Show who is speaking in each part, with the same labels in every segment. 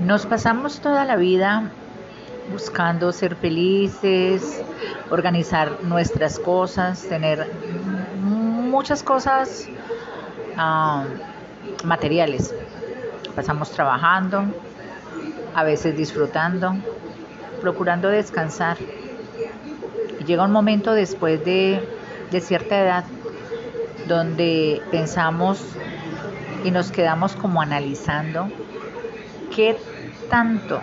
Speaker 1: Nos pasamos toda la vida buscando ser felices, organizar nuestras cosas, tener muchas cosas uh, materiales. Pasamos trabajando, a veces disfrutando, procurando descansar. Y llega un momento después de, de cierta edad donde pensamos y nos quedamos como analizando qué tanto,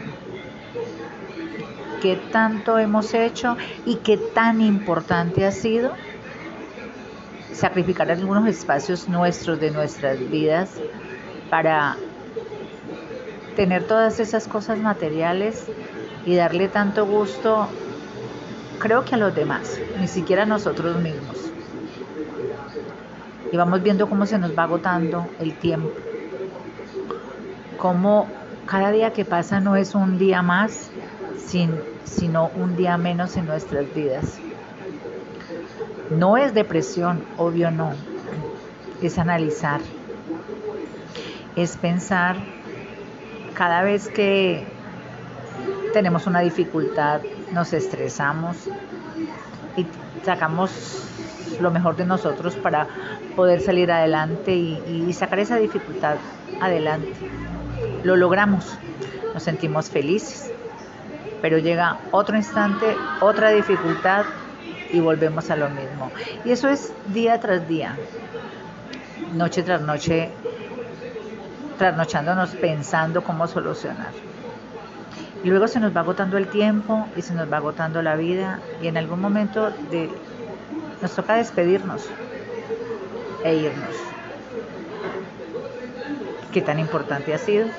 Speaker 1: qué tanto hemos hecho y qué tan importante ha sido sacrificar algunos espacios nuestros de nuestras vidas para tener todas esas cosas materiales y darle tanto gusto, creo que a los demás, ni siquiera a nosotros mismos. Y vamos viendo cómo se nos va agotando el tiempo, cómo cada día que pasa no es un día más, sino un día menos en nuestras vidas. No es depresión, obvio no, es analizar, es pensar cada vez que tenemos una dificultad, nos estresamos y sacamos lo mejor de nosotros para poder salir adelante y, sacar esa dificultad adelante. Lo logramos, nos sentimos felices, pero llega otro instante, otra dificultad y volvemos a lo mismo. Y eso es día tras día, noche tras noche, trasnochándonos pensando cómo solucionar. Y luego se nos va agotando el tiempo y se nos va agotando la vida y en algún momento de, nos toca despedirnos e irnos. ¿Qué tan importante ha sido?